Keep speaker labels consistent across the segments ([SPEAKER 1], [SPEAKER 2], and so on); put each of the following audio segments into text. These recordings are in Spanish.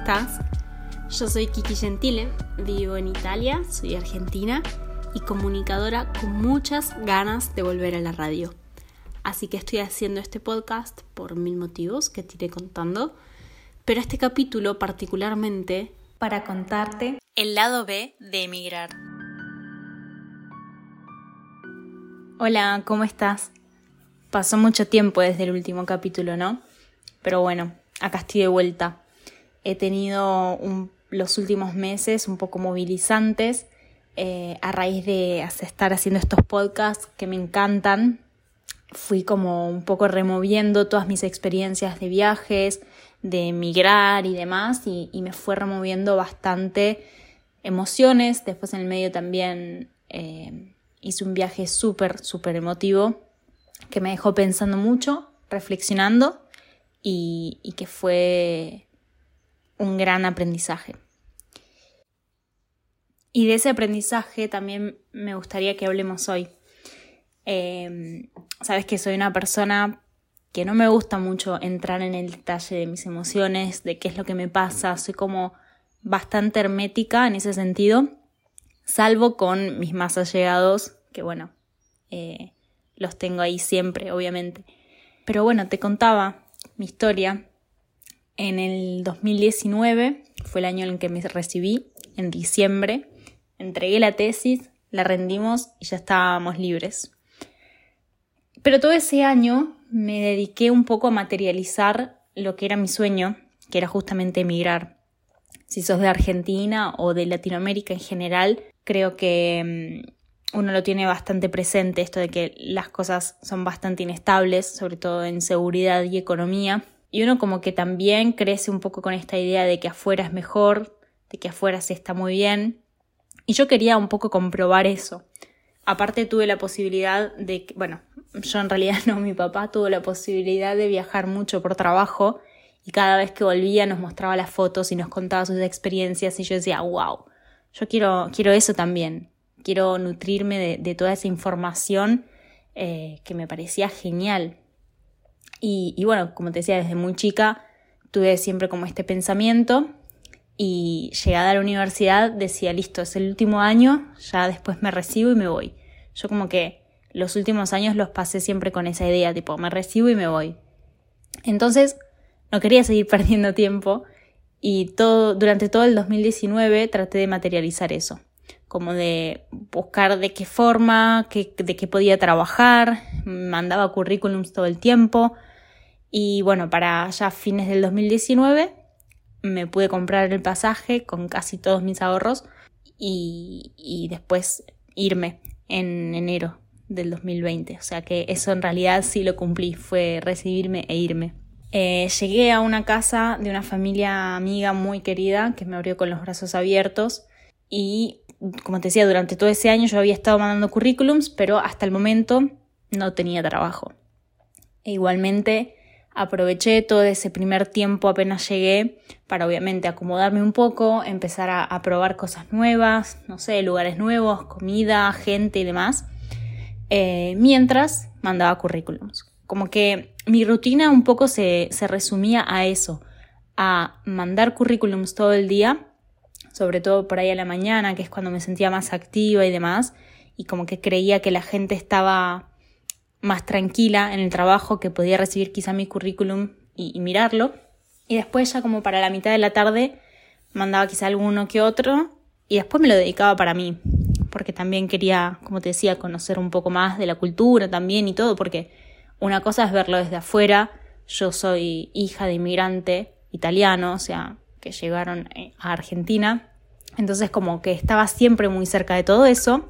[SPEAKER 1] estás? Yo soy Kiki Gentile, vivo en Italia, soy argentina y comunicadora con muchas ganas de volver a la radio. Así que estoy haciendo este podcast por mil motivos que te iré contando, pero este capítulo particularmente para contarte el lado B de emigrar. Hola, ¿cómo estás? Pasó mucho tiempo desde el último capítulo, ¿no? Pero bueno, acá estoy de vuelta. He tenido los últimos meses un poco movilizantes eh, a raíz de estar haciendo estos podcasts que me encantan. Fui como un poco removiendo todas mis experiencias de viajes, de emigrar y demás, y, me fue removiendo bastante emociones. Después en el medio también eh, hice un viaje súper, súper emotivo que me dejó pensando mucho, reflexionando y, que fue un gran aprendizaje. Y de ese aprendizaje también me gustaría que hablemos hoy. Em, sabes que soy una persona que no me gusta mucho entrar en el detalle de mis emociones, de qué es lo que me pasa, soy como bastante hermética en ese sentido, salvo con mis más allegados, que bueno, eh, los tengo ahí siempre, obviamente. Pero bueno, te contaba mi historia. En el 2019 fue el año en el que me recibí, en diciembre. Entregué la tesis, la rendimos y ya estábamos libres. Pero todo ese año me dediqué un poco a materializar lo que era mi sueño, que era justamente emigrar. Si sos de Argentina o de Latinoamérica en general, creo que mm, uno lo tiene bastante presente, esto de que las cosas son bastante inestables, sobre todo en seguridad y economía. Y uno como que también crece un poco con esta idea de que afuera es mejor, de que afuera se está muy bien. Y yo quería un poco comprobar eso. Aparte tuve la posibilidad de, bueno, yo en realidad no, mi papá tuvo la posibilidad de viajar mucho por trabajo y cada vez que volvía nos mostraba las fotos y nos contaba sus experiencias y yo decía, wow, yo quiero, quiero eso también quiero nutrirme de, toda esa información eh, que me parecía genial. Y, bueno, como te decía, desde muy chica tuve siempre como este pensamiento y llegada a la universidad decía, listo, es el último año, ya después me recibo y me voy. Yo como que los últimos años los pasé siempre con esa idea, tipo, me recibo y me voy. Entonces, no quería seguir perdiendo tiempo y todo, durante todo el 2019 traté de materializar eso como de buscar de qué forma, de qué podía trabajar, mandaba currículums todo el tiempo y bueno, para ya fines del 2019 me pude comprar el pasaje con casi todos mis ahorros y, y después irme en enero del 2020. O sea que eso en realidad sí lo cumplí, fue recibirme e irme. Eh, llegué a una casa de una familia amiga muy querida que me abrió con los brazos abiertos y como te decía, durante todo ese año yo había estado mandando currículums, pero hasta el momento no tenía trabajo. E igualmente aproveché todo ese primer tiempo apenas llegué para obviamente acomodarme un poco, empezar a, probar cosas nuevas, no sé, lugares nuevos, comida, gente y demás, eh, mientras mandaba currículums. Como que mi rutina un poco se, se resumía a eso, a mandar currículums todo el día sobre todo por ahí a la mañana, que es cuando me sentía más activa y demás, y como que creía que la gente estaba más tranquila en el trabajo, que podía recibir quizá mi currículum y, mirarlo. Y después ya como para la mitad de la tarde mandaba quizá alguno que otro y después me lo dedicaba para mí, porque también quería, como te decía, conocer un poco más de la cultura también y todo, porque una cosa es verlo desde afuera, yo soy hija de inmigrante italiano, o sea, que llegaron eh, a Argentina. Entonces como que estaba siempre muy cerca de todo eso.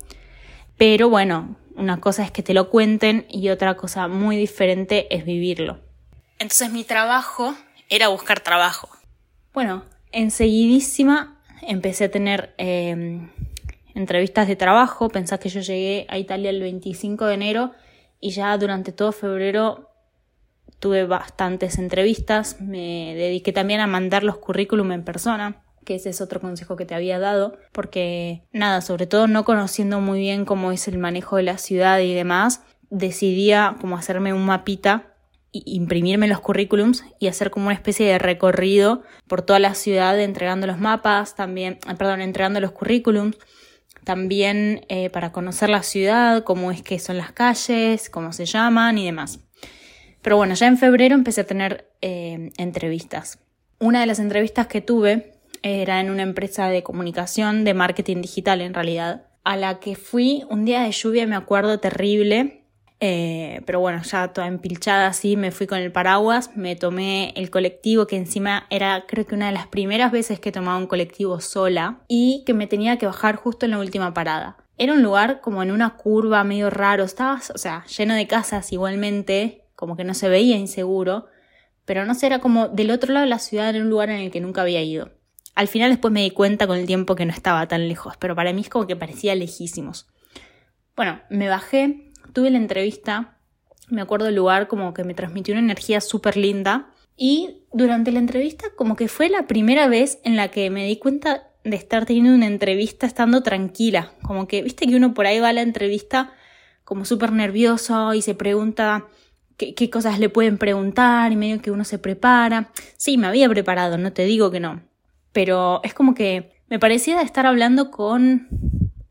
[SPEAKER 1] Pero bueno, una cosa es que te lo cuenten y otra cosa muy diferente es vivirlo. Entonces mi trabajo era buscar trabajo. Bueno, enseguidísima empecé a tener em, entrevistas de trabajo. Pensás que yo llegué a Italia el 25 de enero y ya durante todo febrero tuve bastantes entrevistas, me dediqué también a mandar los currículum en persona, que ese es otro consejo que te había dado, porque nada, sobre todo no conociendo muy bien cómo es el manejo de la ciudad y demás, decidía como hacerme un mapita imprimirme los currículums y hacer como una especie de recorrido por toda la ciudad entregando los mapas, también, ah, perdón, entregando los currículums, también eh, para conocer la ciudad, cómo es que son las calles, cómo se llaman y demás. Pero bueno, ya en febrero empecé a tener eh, entrevistas. Una de las entrevistas que tuve era en una empresa de comunicación, de marketing digital en realidad, a la que fui un día de lluvia, me acuerdo terrible, eh, pero bueno, ya toda empilchada así, me fui con el paraguas, me tomé el colectivo, que encima era creo que una de las primeras veces que tomaba un colectivo sola y que me tenía que bajar justo en la última parada. Era un lugar como en una curva medio raro, estaba, o sea, lleno de casas igualmente, como que no se veía inseguro, pero no sé, era como del otro lado de la ciudad, en un lugar en el que nunca había ido. Al final después me di cuenta con el tiempo que no estaba tan lejos, pero para mí es como que parecía lejísimos. Bueno, me bajé, tuve la entrevista, me acuerdo el lugar como que me transmitió una energía súper linda y durante la entrevista como que fue la primera vez en la que me di cuenta de estar teniendo una entrevista estando tranquila, como que viste que uno por ahí va a la entrevista como súper nervioso y se pregunta qué, qué cosas le pueden preguntar y medio que uno se prepara. Sí, me había preparado, no te digo que no, pero es como que me parecía estar hablando con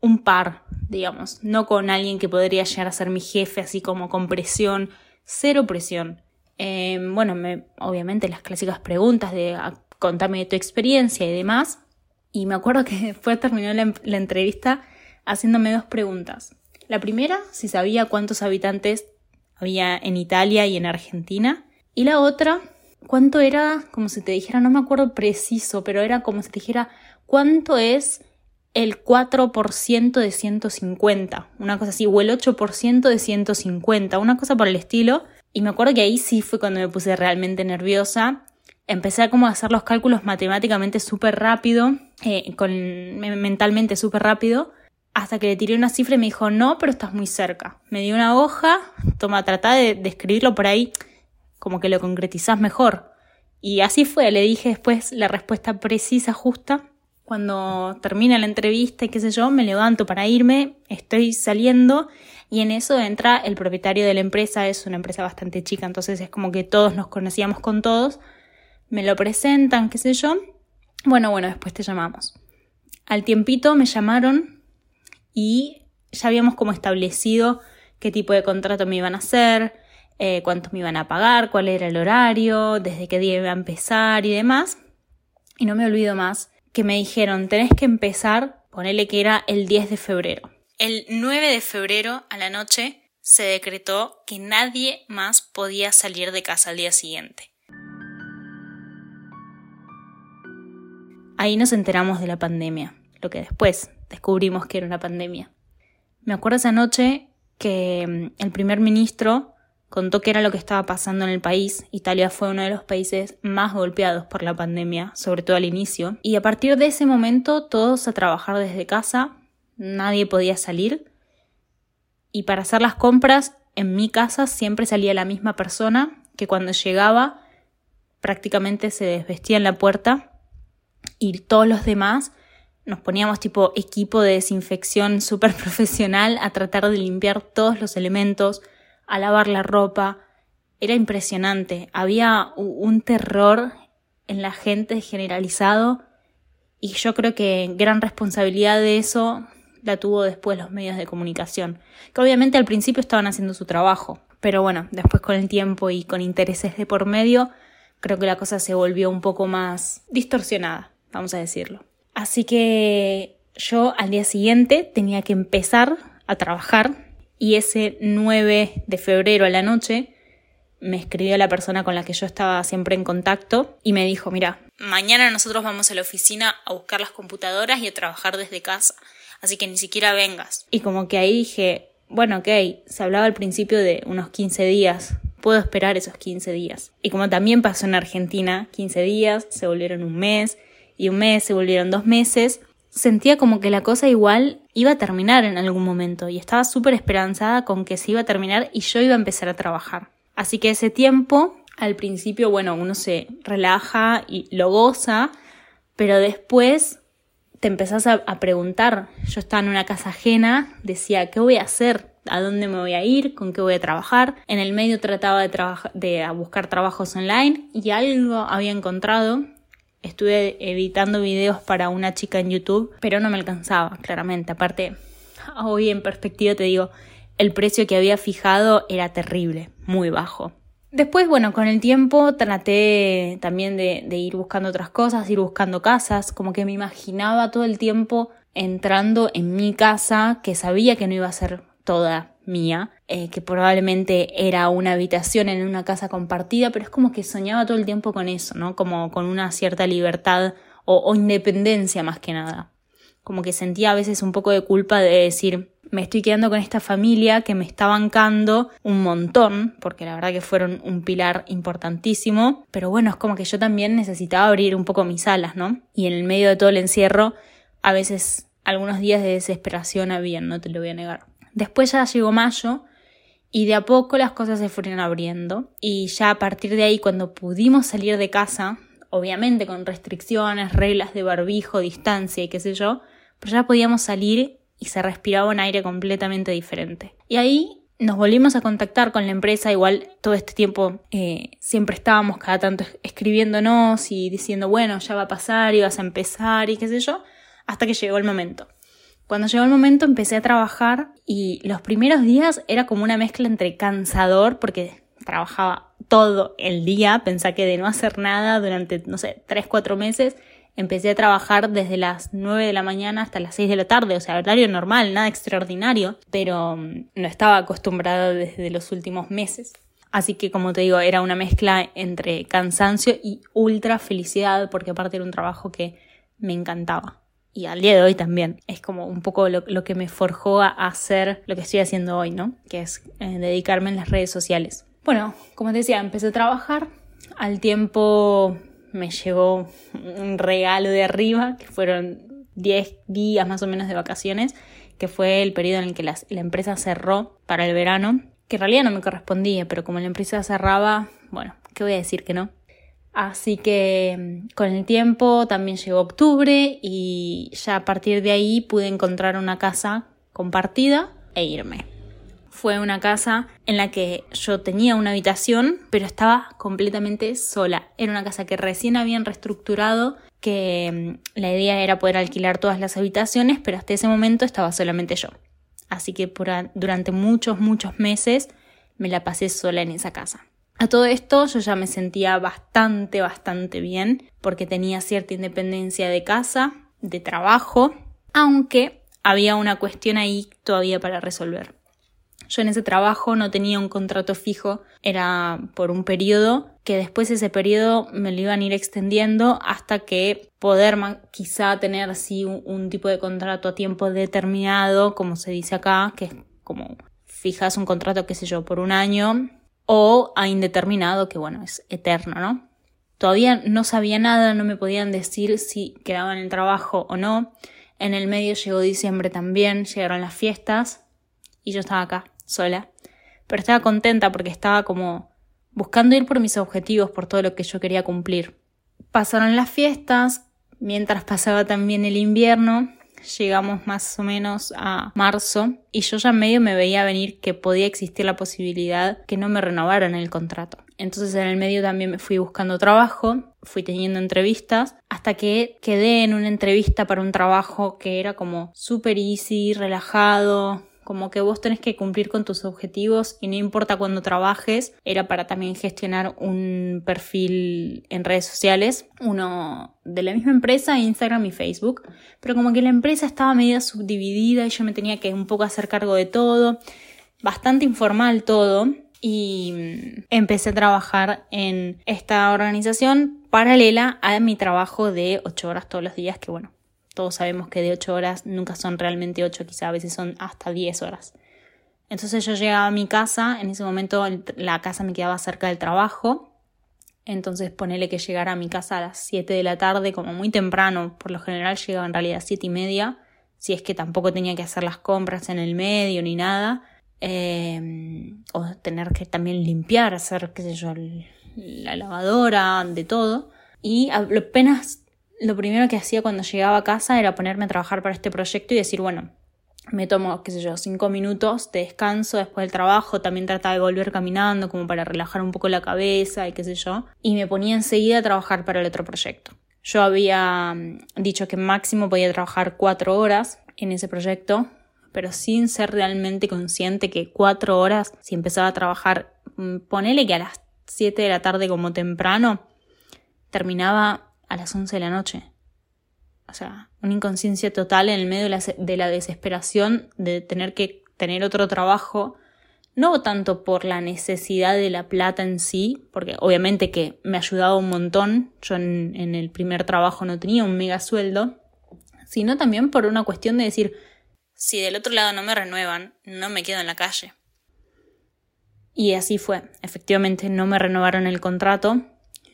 [SPEAKER 1] un par, digamos, no con alguien que podría llegar a ser mi jefe, así como con presión, cero presión. Em, bueno, me, obviamente las clásicas preguntas de ah, contame de tu experiencia y demás. Y me acuerdo que fue terminó la, la entrevista haciéndome dos preguntas. La primera, si sabía cuántos habitantes había en Italia y en Argentina. Y la otra, cuánto era, como si te dijera, no me acuerdo preciso, pero era como si te dijera cuánto es el 4% de 150, una cosa así, o el 8% de 150, una cosa por el estilo. Y me acuerdo que ahí sí fue cuando me puse realmente nerviosa. Empecé a como hacer los cálculos matemáticamente súper rápido, eh, con, mentalmente súper rápido, hasta que le tiré una cifra y me dijo, no, pero estás muy cerca. Me dio una hoja, toma, trata de, de escribirlo por ahí, como que lo concretizás mejor. Y así fue, le dije después la respuesta precisa, justa, cuando termina la entrevista y qué sé yo, me levanto para irme, estoy saliendo y en eso entra el propietario de la empresa, es una empresa bastante chica, entonces es como que todos nos conocíamos con todos, me lo presentan, qué sé yo, bueno, bueno, después te llamamos. Al tiempito me llamaron y ya habíamos como establecido qué tipo de contrato me iban a hacer, eh, cuánto me iban a pagar, cuál era el horario, desde qué día iba a empezar y demás. Y no me olvido más que me dijeron, tenés que empezar, ponele que era el 10 de febrero. El 9 de febrero a la noche se decretó que nadie más podía salir de casa al día siguiente. Ahí nos enteramos de la pandemia, lo que después descubrimos que era una pandemia. Me acuerdo esa noche que mm, el primer ministro contó qué era lo que estaba pasando en el país. Italia fue uno de los países más golpeados por la pandemia, sobre todo al inicio. Y a partir de ese momento todos a trabajar desde casa, nadie podía salir. Y para hacer las compras en mi casa siempre salía la misma persona que cuando llegaba prácticamente se desvestía en la puerta y todos los demás nos poníamos tipo equipo de desinfección súper profesional a tratar de limpiar todos los elementos, a lavar la ropa. Era impresionante. Había un terror en la gente generalizado y yo creo que gran responsabilidad de eso la tuvo después los medios de comunicación, que obviamente al principio estaban haciendo su trabajo, pero bueno, después con el tiempo y con intereses de por medio, creo que la cosa se volvió un poco más distorsionada, vamos a decirlo. Así que yo al día siguiente tenía que empezar a trabajar y ese 9 de febrero a la noche me escribió la persona con la que yo estaba siempre en contacto y me dijo, mira, mañana nosotros vamos a la oficina a buscar las computadoras y a trabajar desde casa, así que ni siquiera vengas. Y como que ahí dije, bueno, ok, se hablaba al principio de unos 15 días, puedo esperar esos 15 días. Y como también pasó en Argentina, 15 días se volvieron un mes y un mes se volvieron dos meses, sentía como que la cosa igual iba a terminar en algún momento y estaba súper esperanzada con que se iba a terminar y yo iba a empezar a trabajar. Así que ese tiempo, al principio, bueno, uno se relaja y lo goza, pero después te empezás a, preguntar. Yo estaba en una casa ajena, decía, ¿qué voy a hacer? a dónde me voy a ir, con qué voy a trabajar. En el medio trataba de, de buscar trabajos online y algo había encontrado. Estuve editando videos para una chica en YouTube, pero no me alcanzaba, claramente. Aparte, hoy en perspectiva te digo, el precio que había fijado era terrible, muy bajo. Después, bueno, con el tiempo traté también de, de, ir buscando otras cosas, ir buscando casas, como que me imaginaba todo el tiempo entrando en mi casa, que sabía que no iba a ser toda mía, eh, que probablemente era una habitación en una casa compartida, pero es como que soñaba todo el tiempo con eso, ¿no? Como con una cierta libertad o, o independencia más que nada. Como que sentía a veces un poco de culpa de decir, me estoy quedando con esta familia que me está bancando un montón, porque la verdad que fueron un pilar importantísimo, pero bueno, es como que yo también necesitaba abrir un poco mis alas, ¿no? Y en el medio de todo el encierro, a veces algunos días de desesperación habían, no te lo voy a negar. Después ya llegó mayo y de a poco las cosas se fueron abriendo y ya a partir de ahí cuando pudimos salir de casa, obviamente con restricciones, reglas de barbijo, distancia y qué sé yo, pero ya podíamos salir y se respiraba un aire completamente diferente. Y ahí nos volvimos a contactar con la empresa, igual todo este tiempo eh, siempre estábamos cada tanto escribiéndonos y diciendo, bueno, ya va a pasar y vas a empezar y qué sé yo, hasta que llegó el momento. Cuando llegó el momento empecé a trabajar y los primeros días era como una mezcla entre cansador porque trabajaba todo el día, pensé que de no hacer nada durante, no sé, 3, 4 meses Empecé a trabajar desde las 9 de la mañana hasta las 6 de la tarde, o sea, horario normal, nada extraordinario, pero mm, no estaba acostumbrada desde los últimos meses. Así que, como te digo, era una mezcla entre cansancio y ultra felicidad, porque aparte era un trabajo que me encantaba. Y al día de hoy también. Es como un poco lo, que me forjó a hacer lo que estoy haciendo hoy, ¿no? Que es eh, dedicarme en las redes sociales. Bueno, como te decía, empecé a trabajar. Al tiempo me llegó un regalo de arriba, que fueron 10 días más o menos de vacaciones, que fue el periodo en el que la, empresa cerró para el verano, que en realidad no me correspondía, pero como la empresa cerraba, bueno, ¿qué voy a decir que no? Así que mm, con el tiempo también llegó octubre y ya a partir de ahí pude encontrar una casa compartida e irme fue una casa en la que yo tenía una habitación, pero estaba completamente sola. Era una casa que recién habían reestructurado, que mm, la idea era poder alquilar todas las habitaciones, pero hasta ese momento estaba solamente yo. Así que durante muchos, muchos meses me la pasé sola en esa casa. A todo esto yo ya me sentía bastante, bastante bien, porque tenía cierta independencia de casa, de trabajo, aunque había una cuestión ahí todavía para resolver. Yo en ese trabajo no tenía un contrato fijo, era por un periodo, que después ese periodo me lo iban a ir extendiendo hasta que poder quizá tener así un, tipo de contrato a tiempo determinado, como se dice acá, que es como fijas un contrato, qué sé yo, por un año, o a indeterminado, que bueno, es eterno, ¿no? Todavía no sabía nada, no me podían decir si quedaba en el trabajo o no. En el medio llegó diciembre también, llegaron las fiestas y yo estaba acá sola, pero estaba contenta porque estaba como buscando ir por mis objetivos, por todo lo que yo quería cumplir. Pasaron las fiestas, mientras pasaba también el invierno, llegamos más o menos a marzo y yo ya medio me veía venir que podía existir la posibilidad que no me renovaran el contrato. Entonces en el medio también me fui buscando trabajo, fui teniendo entrevistas, hasta que quedé en una entrevista para un trabajo que era como super easy, relajado, como que vos tenés que cumplir con tus objetivos y no importa cuándo trabajes, era para también gestionar un perfil en redes sociales, uno de la misma empresa, Instagram y Facebook, pero como que la empresa estaba medio subdividida y yo me tenía que un poco hacer cargo de todo, bastante informal todo, y mm, empecé a trabajar en esta organización paralela a mi trabajo de 8 horas todos los días, que bueno, todos sabemos que de 8 horas nunca son realmente 8, quizá a veces son hasta 10 horas. Entonces yo llegaba a mi casa, en ese momento la casa me quedaba cerca del trabajo, entonces ponele que llegara a mi casa a las 7 de la tarde, como muy temprano, por lo general llegaba en realidad a 7 y media, si es que tampoco tenía que hacer las compras en el medio ni nada, eh, o tener que también limpiar, hacer, qué sé yo, la lavadora, de todo. Y apenas lo primero que hacía cuando llegaba a casa era ponerme a trabajar para este proyecto y decir, bueno, me tomo, qué sé yo, cinco minutos de descanso después del trabajo, también trataba de volver caminando como para relajar un poco la cabeza y qué sé yo, y me ponía enseguida a trabajar para el otro proyecto. Yo había mm, dicho que máximo podía trabajar cuatro horas en ese proyecto, pero sin ser realmente consciente que cuatro horas, si empezaba a trabajar, mm, ponele que a las siete de la tarde como temprano, terminaba a las once de la noche. O sea, una inconsciencia total en el medio de la, desesperación de tener que tener otro trabajo, no tanto por la necesidad de la plata en sí, porque obviamente que me ayudaba un montón, yo en, en el primer trabajo no tenía un mega sueldo, sino también por una cuestión de decir, si del otro lado no me renuevan, no me quedo en la calle. Y así fue, efectivamente no me renovaron el contrato,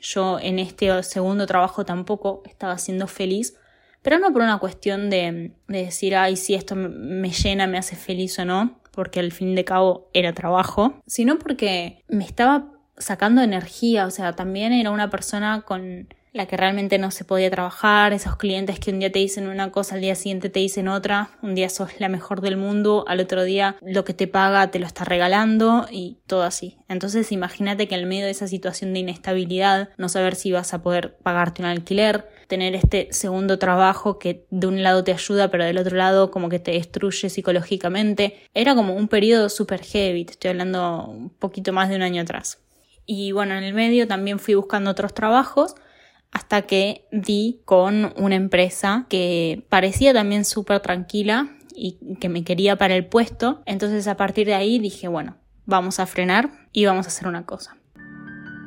[SPEAKER 1] yo en este segundo trabajo tampoco estaba siendo feliz, pero no por una cuestión de, decir, ay, si esto me llena, me hace feliz o no, porque al fin de cabo era trabajo, sino porque me estaba sacando energía, o sea, también era una persona con la que realmente no se podía trabajar, esos clientes que un día te dicen una cosa, al día siguiente te dicen otra, un día sos la mejor del mundo, al otro día lo que te paga te lo está regalando y todo así. Entonces imagínate que en medio de esa situación de inestabilidad, no saber si vas a poder pagarte un alquiler, tener este segundo trabajo que de un lado te ayuda pero del otro lado como que te destruye psicológicamente, era como un periodo súper heavy, estoy hablando un poquito más de un año atrás. Y bueno, en el medio también fui buscando otros trabajos hasta que di con una empresa que parecía también súper tranquila y que me quería para el puesto. Entonces a partir de ahí dije, bueno, vamos a frenar y vamos a hacer una cosa.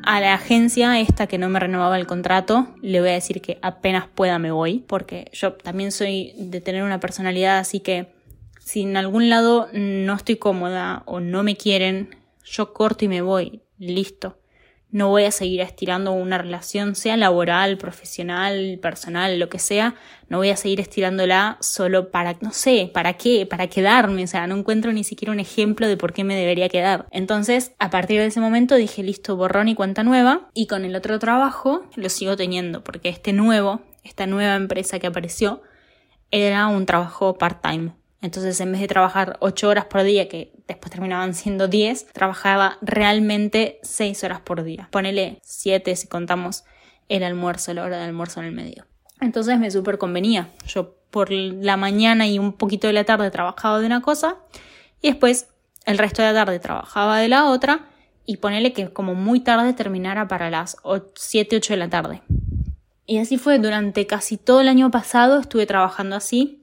[SPEAKER 1] A la agencia esta que no me renovaba el contrato, le voy a decir que apenas pueda me voy, porque yo también soy de tener una personalidad, así que si en algún lado no estoy cómoda o no me quieren, yo corto y me voy, listo no voy a seguir estirando una relación, sea laboral, profesional, personal, lo que sea, no voy a seguir estirándola solo para, no sé, ¿para qué? Para quedarme, o sea, no encuentro ni siquiera un ejemplo de por qué me debería quedar. Entonces, a partir de ese momento dije, listo, borrón y cuenta nueva, y con el otro trabajo lo sigo teniendo, porque este nuevo, esta nueva empresa que apareció, era un trabajo part-time. Entonces, en vez de trabajar 8 horas por día, que después terminaban siendo 10, trabajaba realmente 6 horas por día. Ponele 7 si contamos el almuerzo, la hora de almuerzo en el medio. Entonces me súper convenía. Yo por la mañana y un poquito de la tarde trabajaba de una cosa y después el resto de la tarde trabajaba de la otra y ponele que como muy tarde terminara para las 7, 8 de la tarde. Y así fue durante casi todo el año pasado estuve trabajando así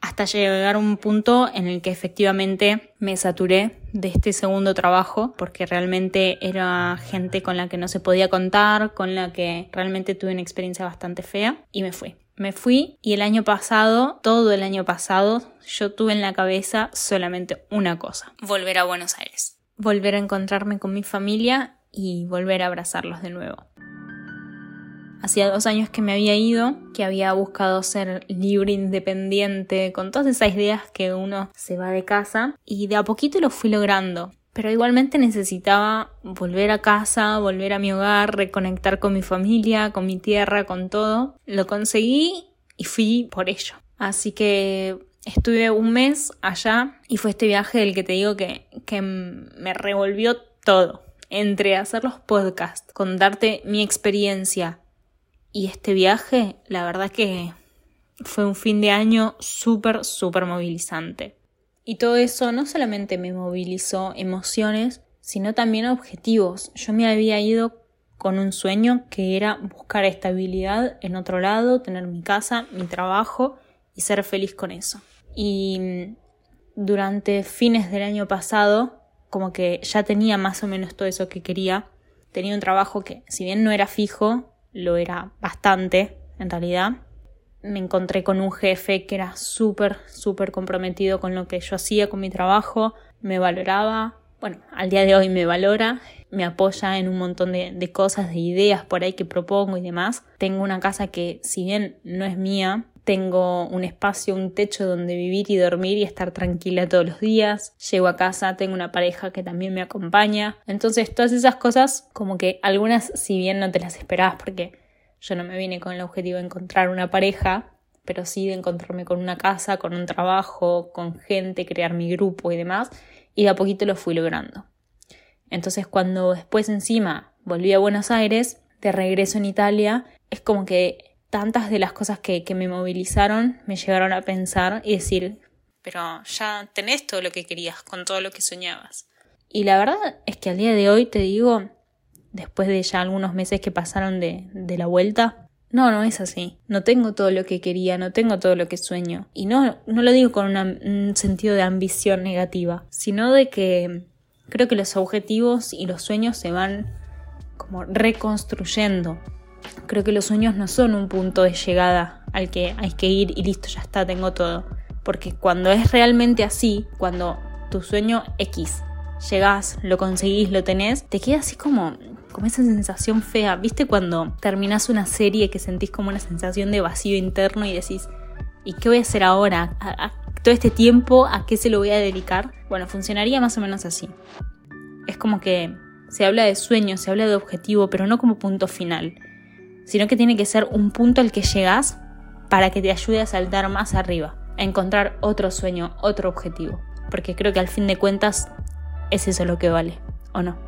[SPEAKER 1] hasta llegar a un punto en el que efectivamente me saturé de este segundo trabajo porque realmente era gente con la que no se podía contar, con la que realmente tuve una experiencia bastante fea y me fui. Me fui y el año pasado, todo el año pasado, yo tuve en la cabeza solamente una cosa, volver a Buenos Aires, volver a encontrarme con mi familia y volver a abrazarlos de nuevo. Hacía dos años que me había ido, que había buscado ser libre, independiente, con todas esas ideas que uno se va de casa y de a poquito lo fui logrando. Pero igualmente necesitaba volver a casa, volver a mi hogar, reconectar con mi familia, con mi tierra, con todo. Lo conseguí y fui por ello. Así que estuve un mes allá y fue este viaje del que te digo que, que me revolvió todo. Entre hacer los podcasts, contarte mi experiencia, y este viaje, la verdad que fue un fin de año súper, súper movilizante. Y todo eso no solamente me movilizó emociones, sino también objetivos. Yo me había ido con un sueño que era buscar estabilidad en otro lado, tener mi casa, mi trabajo y ser feliz con eso. Y durante fines del año pasado, como que ya tenía más o menos todo eso que quería. Tenía un trabajo que, si bien no era fijo, lo era bastante, en realidad. Me encontré con un jefe que era súper, súper comprometido con lo que yo hacía, con mi trabajo, me valoraba, bueno, al día de hoy me valora, me apoya en un montón de, de, cosas, de ideas por ahí que propongo y demás. Tengo una casa que, si bien no es mía, tengo un espacio, un techo donde vivir y dormir y estar tranquila todos los días. Llego a casa, tengo una pareja que también me acompaña. Entonces, todas esas cosas, como que algunas, si bien no te las esperabas, porque yo no me vine con el objetivo de encontrar una pareja, pero sí de encontrarme con una casa, con un trabajo, con gente, crear mi grupo y demás, y de a poquito lo fui logrando. Entonces cuando después encima volví a Buenos Aires, de regreso en Italia, es como que tantas de las cosas que, que me movilizaron me llevaron a pensar y decir, pero ya tenés todo lo que querías, con todo lo que soñabas. Y la verdad es que al día de hoy te digo, después de ya algunos meses que pasaron de, de la vuelta, no, no es así. No tengo todo lo que quería, no tengo todo lo que sueño. Y no, no lo digo con un sentido de ambición negativa, sino de que creo que los objetivos y los sueños se van como reconstruyendo. Creo que los sueños no son un punto de llegada al que hay que ir y listo, ya está, tengo todo. Porque cuando es realmente así, cuando tu sueño X llegás, lo conseguís, lo tenés, te queda así como, como esa sensación fea. ¿Viste cuando terminás una serie que sentís como una sensación de vacío interno y decís, ¿y qué voy a hacer ahora? ¿A, todo este tiempo a qué se lo voy a dedicar? Bueno, funcionaría más o menos así. Es como que se habla de sueño, se habla de objetivo, pero no como punto final, sino que tiene que ser un punto al que llegás para que te ayude a saltar más arriba, a encontrar otro sueño, otro objetivo, porque creo que al fin de cuentas es eso lo que vale, ¿o no?